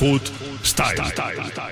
Hud Style. style.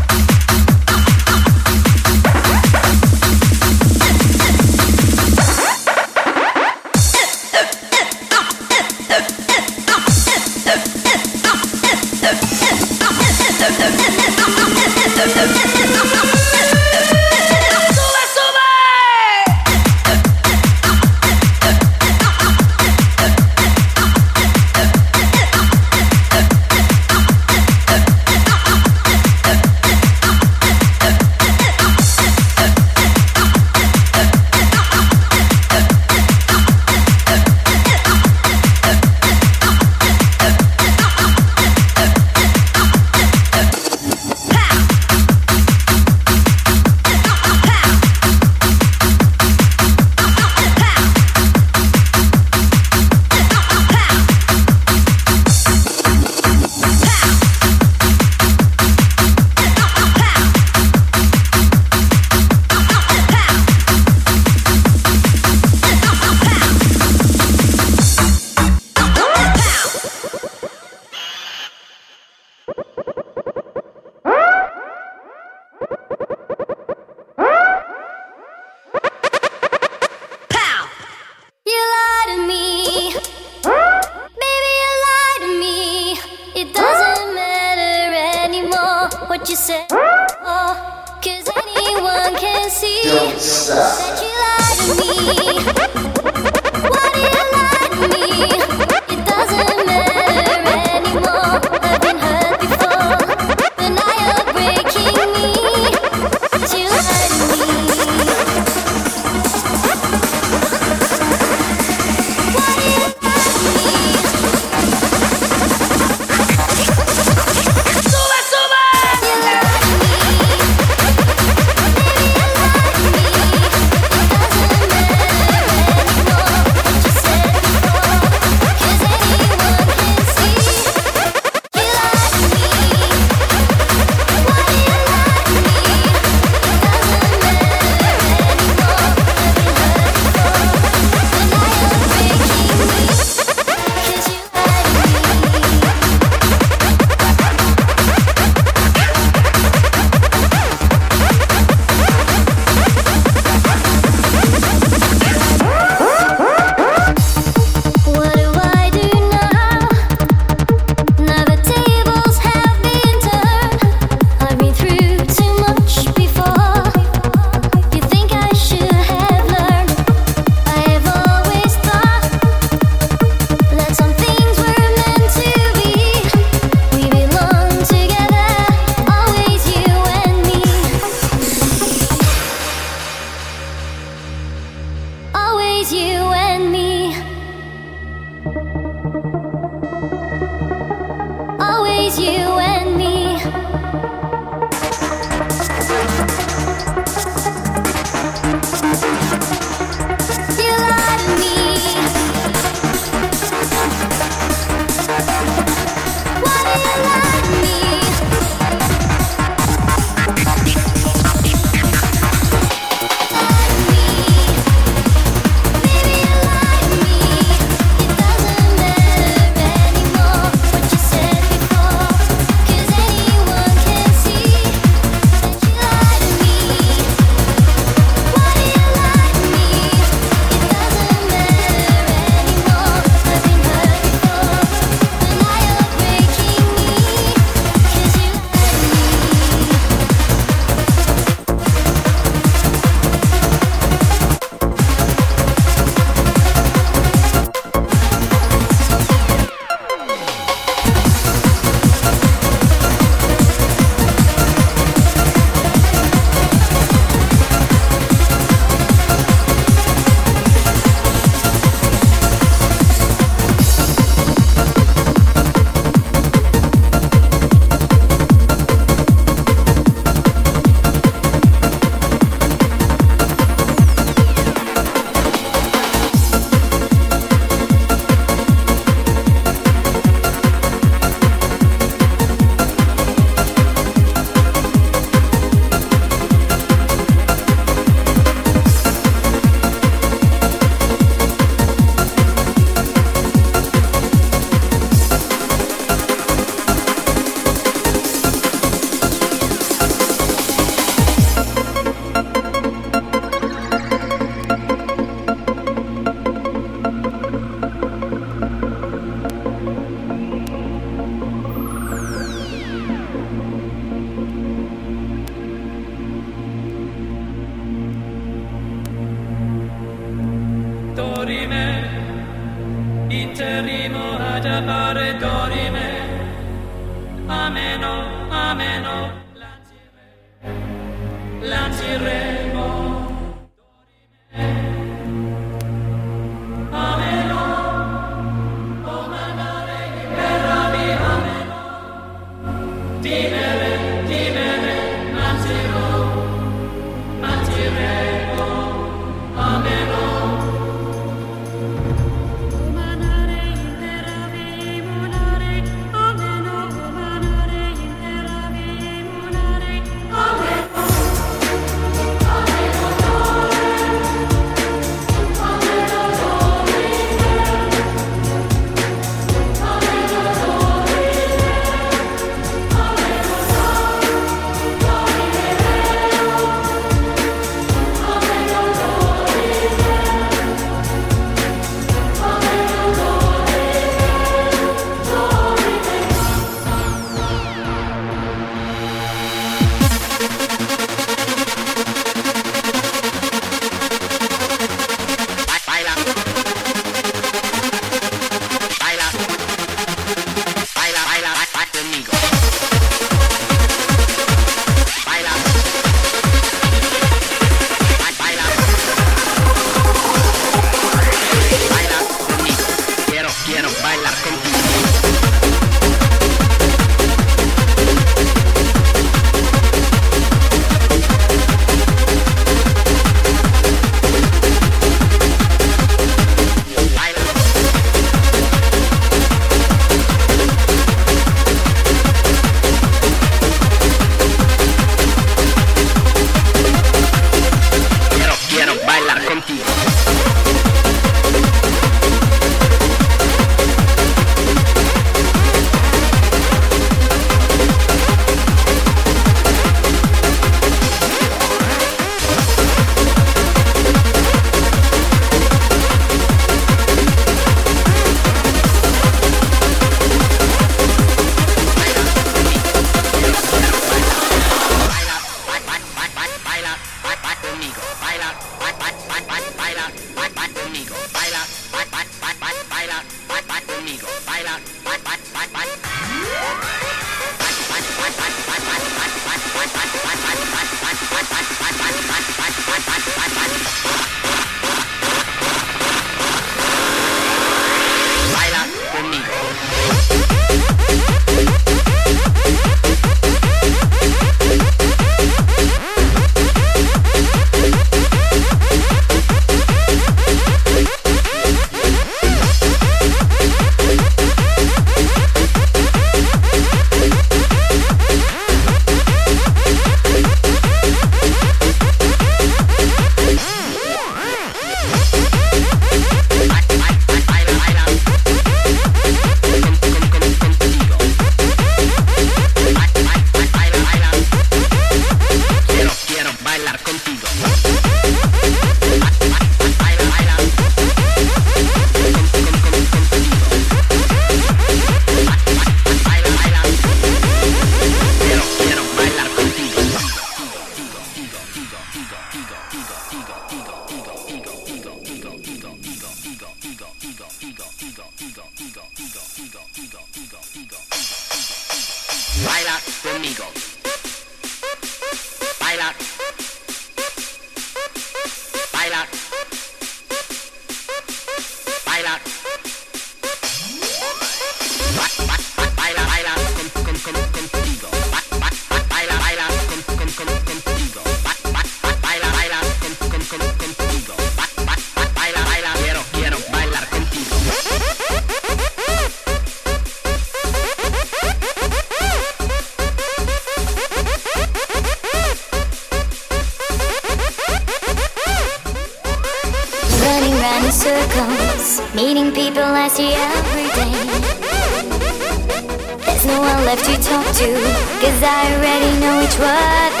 To